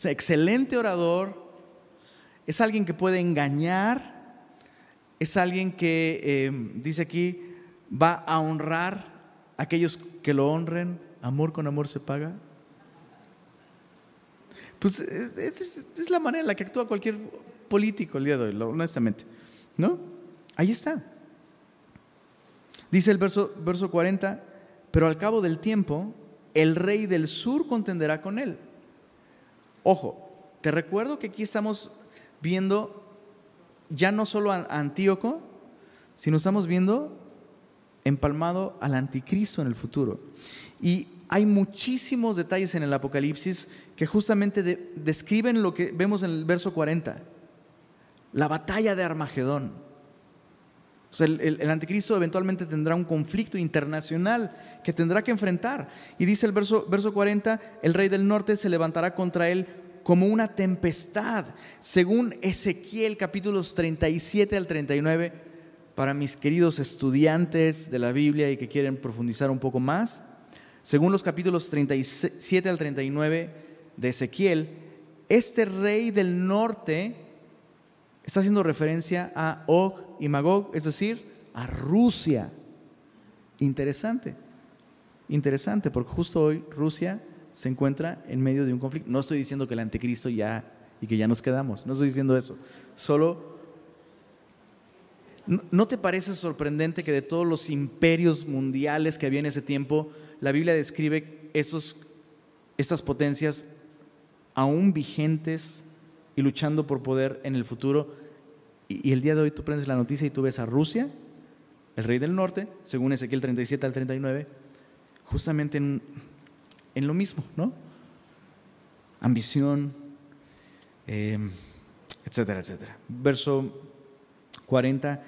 es excelente orador, es alguien que puede engañar, es alguien que, eh, dice aquí, va a honrar a aquellos que lo honren, amor con amor se paga. Pues es, es la manera en la que actúa cualquier político el día de hoy, honestamente. ¿No? Ahí está. Dice el verso, verso 40, pero al cabo del tiempo, el rey del sur contenderá con él. Ojo, te recuerdo que aquí estamos viendo ya no solo a Antíoco, sino estamos viendo empalmado al anticristo en el futuro. Y hay muchísimos detalles en el Apocalipsis que justamente describen lo que vemos en el verso 40, la batalla de Armagedón el, anticristo eventualmente tendrá un conflicto internacional que tendrá que enfrentar. Y dice el verso, verso 40, el rey del norte se levantará contra él como una tempestad, según Ezequiel capítulos 37 al 39, para mis queridos estudiantes de la Biblia y que quieren profundizar un poco más. Según los capítulos 37 al 39 de Ezequiel, este rey del norte está haciendo referencia a Og y Magog, es decir, a Rusia. Interesante, interesante, porque justo hoy Rusia se encuentra en medio de un conflicto. No estoy diciendo que el anticristo ya y que ya nos quedamos, no estoy diciendo eso. Solo, ¿no te parece sorprendente que de todos los imperios mundiales que había en ese tiempo, la Biblia describe esos, estas potencias aún vigentes y luchando por poder en el futuro? Y, el día de hoy tú prendes la noticia y tú ves a Rusia, el rey del norte, según Ezequiel 37 al 39, justamente en, lo mismo, ¿no? Ambición, em, etcétera, etcétera. Verso 40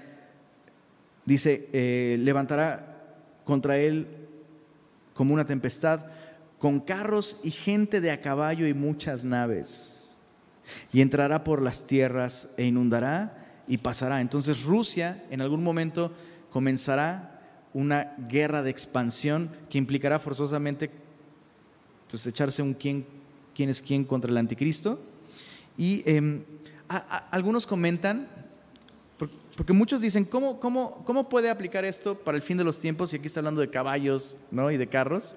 dice, eh, levantará contra él como una tempestad, con carros y gente de a caballo y muchas naves. Y entrará por las tierras e inundará y pasará. Entonces Rusia en algún momento comenzará una guerra de expansión que implicará forzosamente pues, echarse un quién, quién es quién contra el anticristo. Y em, algunos comentan, porque muchos dicen, ¿cómo, cómo, cómo puede aplicar esto para el fin de los tiempos? Y aquí está hablando de caballos ¿no? y de carros.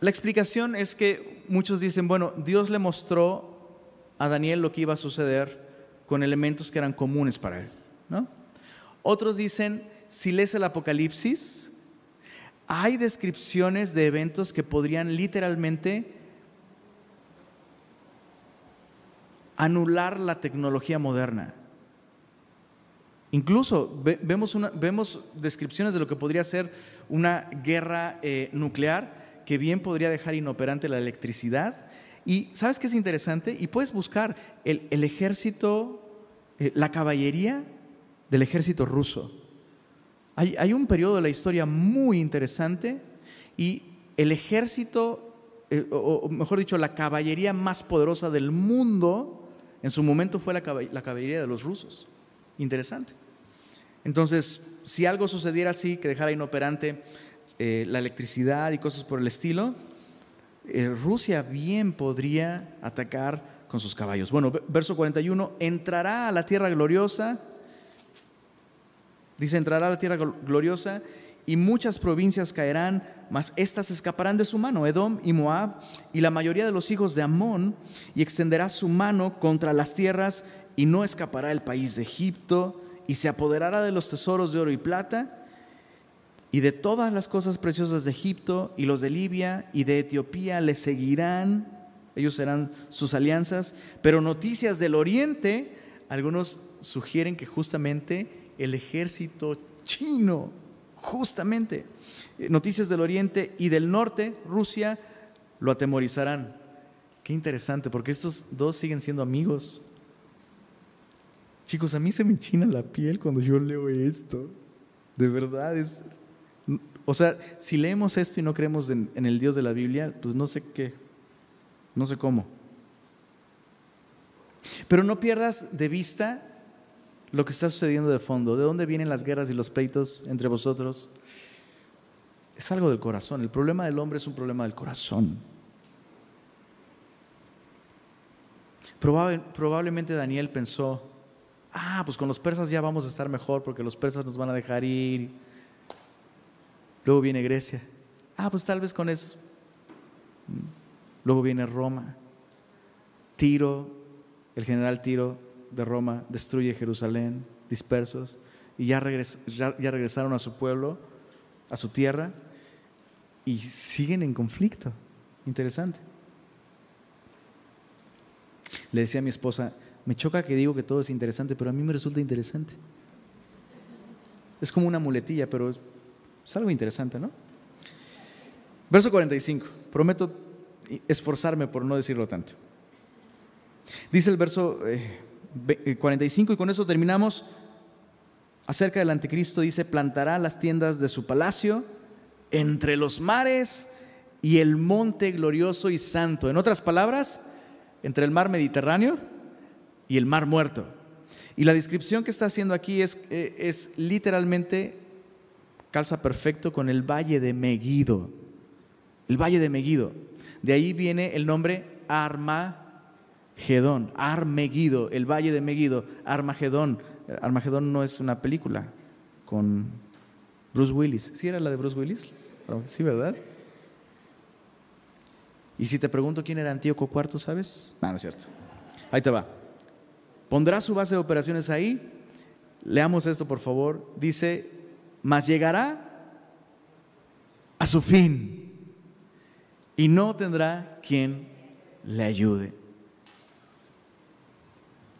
La explicación es que muchos dicen, bueno, Dios le mostró a Daniel lo que iba a suceder con elementos que eran comunes para él. Otros dicen, si lees el Apocalipsis, hay descripciones de eventos que podrían literalmente anular la tecnología moderna. Incluso vemos, vemos, descripciones de lo que podría ser una guerra eh, nuclear que bien podría dejar inoperante la electricidad. Y sabes qué es interesante? Y puedes buscar el, ejército, eh, la caballería del ejército ruso. Hay, un periodo de la historia muy interesante y el ejército, eh, o mejor dicho, la caballería más poderosa del mundo, en su momento fue la, caballería de los rusos. Interesante. Entonces, si algo sucediera así, que dejara inoperante eh, la electricidad y cosas por el estilo, eh, Rusia bien podría atacar con sus caballos. Bueno, verso 41, entrará a la tierra gloriosa, dice, entrará a la tierra gloriosa y muchas provincias caerán, mas éstas escaparán de su mano, Edom y Moab, y la mayoría de los hijos de Amón, y extenderá su mano contra las tierras, y no escapará el país de Egipto, y se apoderará de los tesoros de oro y plata, y de todas las cosas preciosas de Egipto, y los de Libia y de Etiopía le seguirán, ellos serán sus alianzas, pero noticias del oriente, algunos sugieren que justamente el ejército chino, justamente. Eh, noticias del Oriente y del Norte, Rusia, lo atemorizarán. Qué interesante, porque estos dos siguen siendo amigos. Chicos, a mí se me enchina la piel cuando yo leo esto. De verdad, es... O sea, si leemos esto y no creemos en, el Dios de la Biblia, pues no sé qué, no sé cómo. Pero no pierdas de vista lo que está sucediendo de fondo, de dónde vienen las guerras y los pleitos entre vosotros. Es algo del corazón. El problema del hombre es un problema del corazón. probablemente Daniel pensó, ah, pues con los persas ya vamos a estar mejor porque los persas nos van a dejar ir. Luego viene Grecia. Ah, pues tal vez con eso. Luego viene Roma. Tiro, el general Tiro de Roma destruye Jerusalén, dispersos, y ya, ya, regresaron a su pueblo, a su tierra, y siguen en conflicto. Interesante. Le decía a mi esposa, me choca que digo que todo es interesante, pero a mí me resulta interesante. Es como una muletilla, pero es, algo interesante, ¿no? Verso 45. Prometo esforzarme por no decirlo tanto. Dice el verso eh, 45 eh, y con eso terminamos. Acerca del anticristo dice, plantará las tiendas de su palacio entre los mares y el monte glorioso y santo. En otras palabras, entre el mar Mediterráneo y el mar muerto. Y la descripción que está haciendo aquí es, eh, es literalmente, calza perfecto con el valle de Megido. El valle de Megido. De ahí viene el nombre Arma Gedón, Armegido, el valle de Megido, Armagedón. Armagedón no es una película con Bruce Willis. ¿Sí era la de Bruce Willis? Sí, ¿verdad? Y si te pregunto quién era Antíoco IV, ¿sabes? No, no es cierto. Ahí te va. Pondrá su base de operaciones ahí. Leamos esto, por favor. Dice, mas llegará a su fin y no tendrá quien le ayude.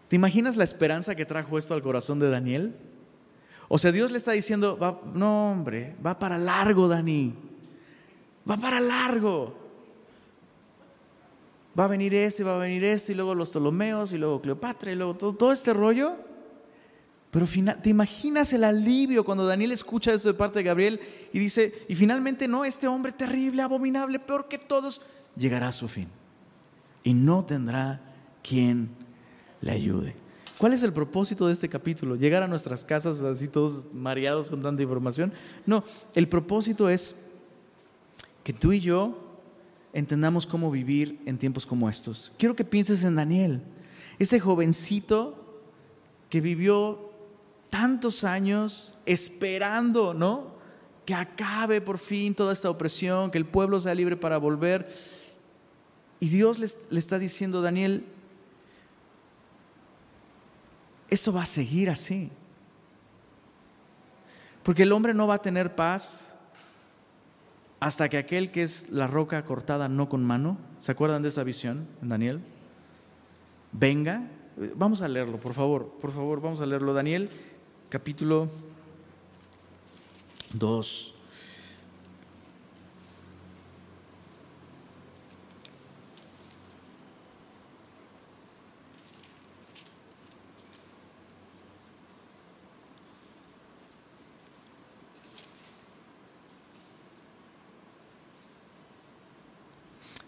¿Te imaginas la esperanza que trajo esto al corazón de Daniel? O sea, Dios le está diciendo, va, no hombre, va para largo, Dani. Va para largo. Va a venir este, va a venir este, y luego los Ptolomeos, y luego Cleopatra, y luego todo, todo este rollo. Pero ¿te imaginas el alivio cuando Daniel escucha eso de parte de Gabriel y dice, y finalmente no, este hombre terrible, abominable, peor que todos, llegará a su fin y no tendrá quien le ayude. ¿Cuál es el propósito de este capítulo? ¿Llegar a nuestras casas así todos mareados con tanta información? No, el propósito es que tú y yo entendamos cómo vivir en tiempos como estos. Quiero que pienses en Daniel, ese jovencito que vivió tantos años esperando, ¿no? Que acabe por fin toda esta opresión, que el pueblo sea libre para volver. Y Dios le, está diciendo, Daniel, esto va a seguir así. Porque el hombre no va a tener paz hasta que aquel que es la roca cortada no con mano, ¿se acuerdan de esa visión en Daniel? Venga, vamos a leerlo, por favor, por favor, vamos a leerlo. Daniel capítulo 2.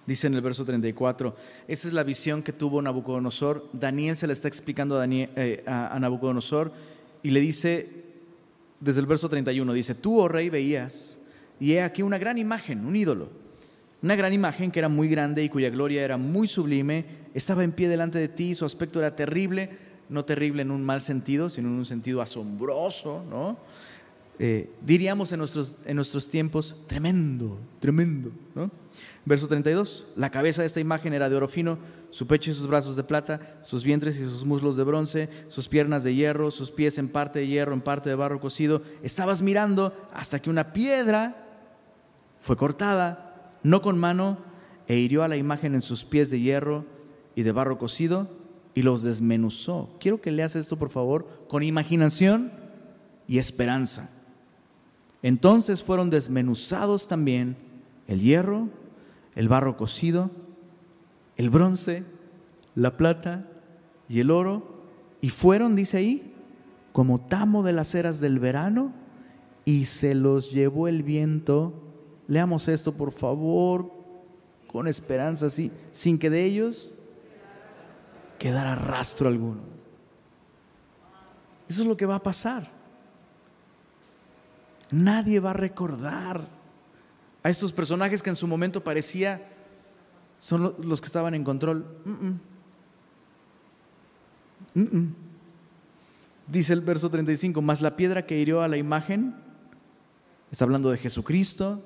Dice en el verso 34, esa es la visión que tuvo Nabucodonosor. Daniel se le está explicando a, Daniel, eh, a Nabucodonosor y le dice, desde el verso 31, dice, tú, oh rey, veías, y he aquí una gran imagen, un ídolo, una gran imagen que era muy grande y cuya gloria era muy sublime, estaba en pie delante de ti, su aspecto era terrible, no terrible en un mal sentido, sino en un sentido asombroso, ¿no? Eh, diríamos en nuestros, en nuestros tiempos, tremendo, tremendo. ¿no? Verso 32, la cabeza de esta imagen era de oro fino, su pecho y sus brazos de plata, sus vientres y sus muslos de bronce, sus piernas de hierro, sus pies en parte de hierro, en parte de barro cocido. Estabas mirando hasta que una piedra fue cortada, no con mano, e hirió a la imagen en sus pies de hierro y de barro cocido y los desmenuzó. Quiero que leas esto, por favor, con imaginación y esperanza. Entonces fueron desmenuzados también el hierro, el barro cocido, el bronce, la plata y el oro, y fueron, dice ahí, como tamo de las eras del verano, y se los llevó el viento. Leamos esto, por favor, con esperanza, así, sin que de ellos quedara rastro alguno. Eso es lo que va a pasar. Nadie va a recordar a estos personajes que en su momento parecía son los que estaban en control. Dice el verso 35, más la piedra que hirió a la imagen, está hablando de Jesucristo,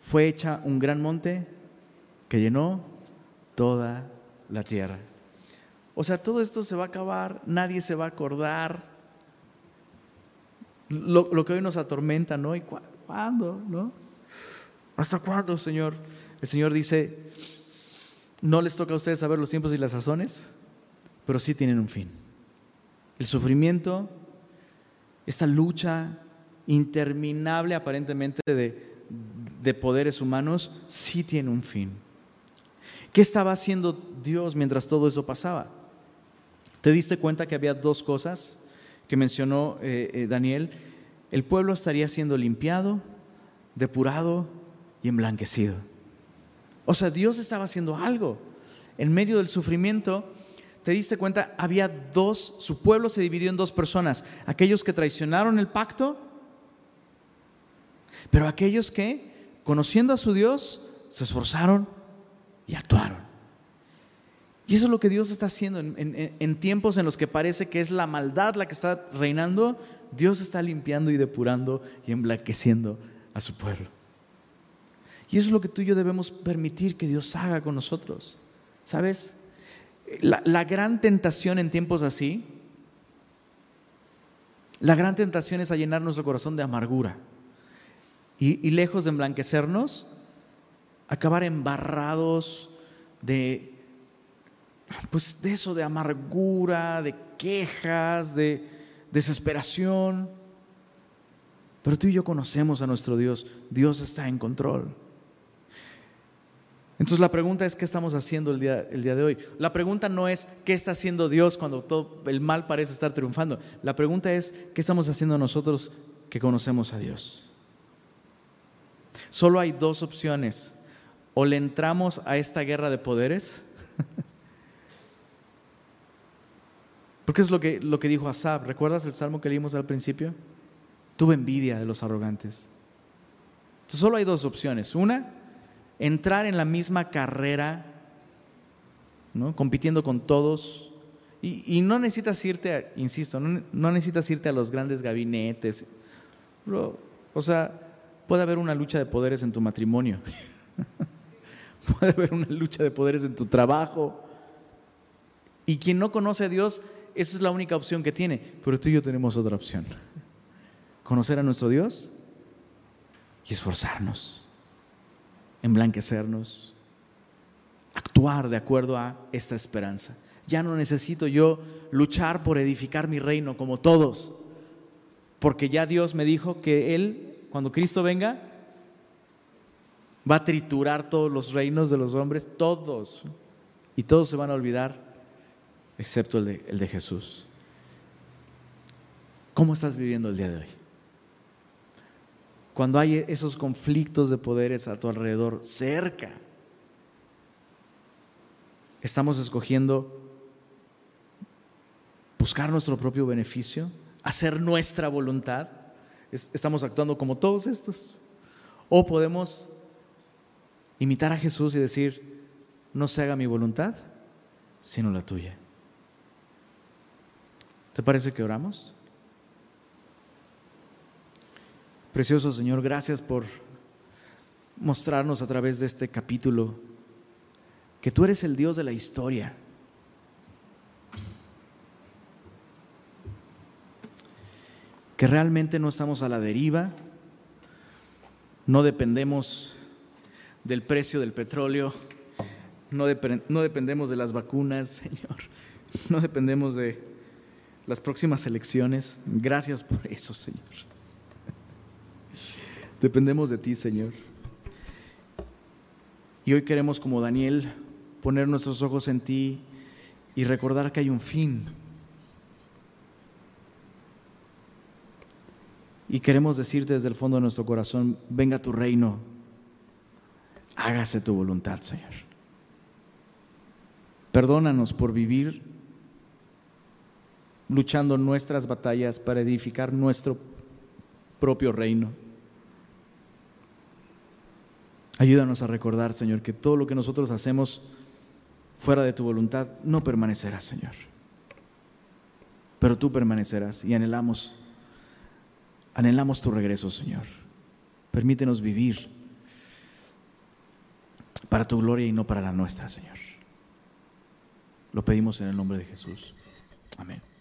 fue hecha un gran monte que llenó toda la tierra. O sea, todo esto se va a acabar, nadie se va a acordar lo, que hoy nos atormenta, ¿no? ¿Y cuándo, no? ¿Hasta cuándo, Señor? El Señor dice, no les toca a ustedes saber los tiempos y las sazones, pero sí tienen un fin. El sufrimiento, esta lucha interminable aparentemente de, de poderes humanos, sí tiene un fin. ¿Qué estaba haciendo Dios mientras todo eso pasaba? ¿Te diste cuenta que había dos cosas que mencionó eh, eh, Daniel, el pueblo estaría siendo limpiado, depurado y emblanquecido. O sea, Dios estaba haciendo algo. En medio del sufrimiento, te diste cuenta, había dos, su pueblo se dividió en dos personas, aquellos que traicionaron el pacto, pero aquellos que, conociendo a su Dios, se esforzaron y actuaron. Y eso es lo que Dios está haciendo en, tiempos en los que parece que es la maldad la que está reinando. Dios está limpiando y depurando y emblanqueciendo a su pueblo. Y eso es lo que tú y yo debemos permitir que Dios haga con nosotros. ¿Sabes? La, gran tentación en tiempos así, la gran tentación es a llenar nuestro corazón de amargura. Y, y lejos de emblanquecernos, acabar embarrados de pues de eso, de amargura, de quejas, de desesperación. Pero tú y yo conocemos a nuestro Dios. Dios está en control. Entonces la pregunta es, ¿qué estamos haciendo el día, el día de hoy? La pregunta no es, ¿qué está haciendo Dios cuando todo el mal parece estar triunfando? La pregunta es, ¿qué estamos haciendo nosotros que conocemos a Dios? Solo hay dos opciones. O le entramos a esta guerra de poderes, porque es lo que, lo que dijo Asab. ¿Recuerdas el salmo que leímos al principio? Tuve envidia de los arrogantes. Entonces solo hay dos opciones. Una, entrar en la misma carrera, ¿no? compitiendo con todos. Y, no necesitas irte, insisto, no, necesitas irte a los grandes gabinetes. o sea, puede haber una lucha de poderes en tu matrimonio. puede haber una lucha de poderes en tu trabajo. Y quien no conoce a Dios, esa es la única opción que tiene. Pero tú y yo tenemos otra opción. Conocer a nuestro Dios y esforzarnos emblanquecernos, actuar de acuerdo a esta esperanza. Ya no necesito yo luchar por edificar mi reino como todos, porque ya Dios me dijo que Él, cuando Cristo venga, va a triturar todos los reinos de los hombres, todos, y todos se van a olvidar, excepto el de, el de Jesús. ¿Cómo estás viviendo el día de hoy? cuando hay esos conflictos de poderes a tu alrededor, cerca, estamos escogiendo buscar nuestro propio beneficio, hacer nuestra voluntad, estamos actuando como todos estos, o podemos imitar a Jesús y decir, no se haga mi voluntad, sino la tuya. ¿Te parece que oramos? Precioso Señor, gracias por mostrarnos a través de este capítulo que tú eres el Dios de la historia. Que realmente no estamos a la deriva, no dependemos del precio del petróleo, no, dependemos de las vacunas, Señor, no dependemos de las próximas elecciones. Gracias por eso, Señor. Dependemos de ti, Señor. Y hoy queremos, como Daniel, poner nuestros ojos en ti y recordar que hay un fin. Y queremos decirte desde el fondo de nuestro corazón, venga tu reino, hágase tu voluntad, Señor. Perdónanos por vivir luchando nuestras batallas para edificar nuestro propio reino. Ayúdanos a recordar, Señor, que todo lo que nosotros hacemos fuera de tu voluntad no permanecerá, Señor. Pero tú permanecerás y anhelamos, anhelamos tu regreso, Señor. Permítenos vivir para tu gloria y no para la nuestra, Señor. Lo pedimos en el nombre de Jesús. Amén.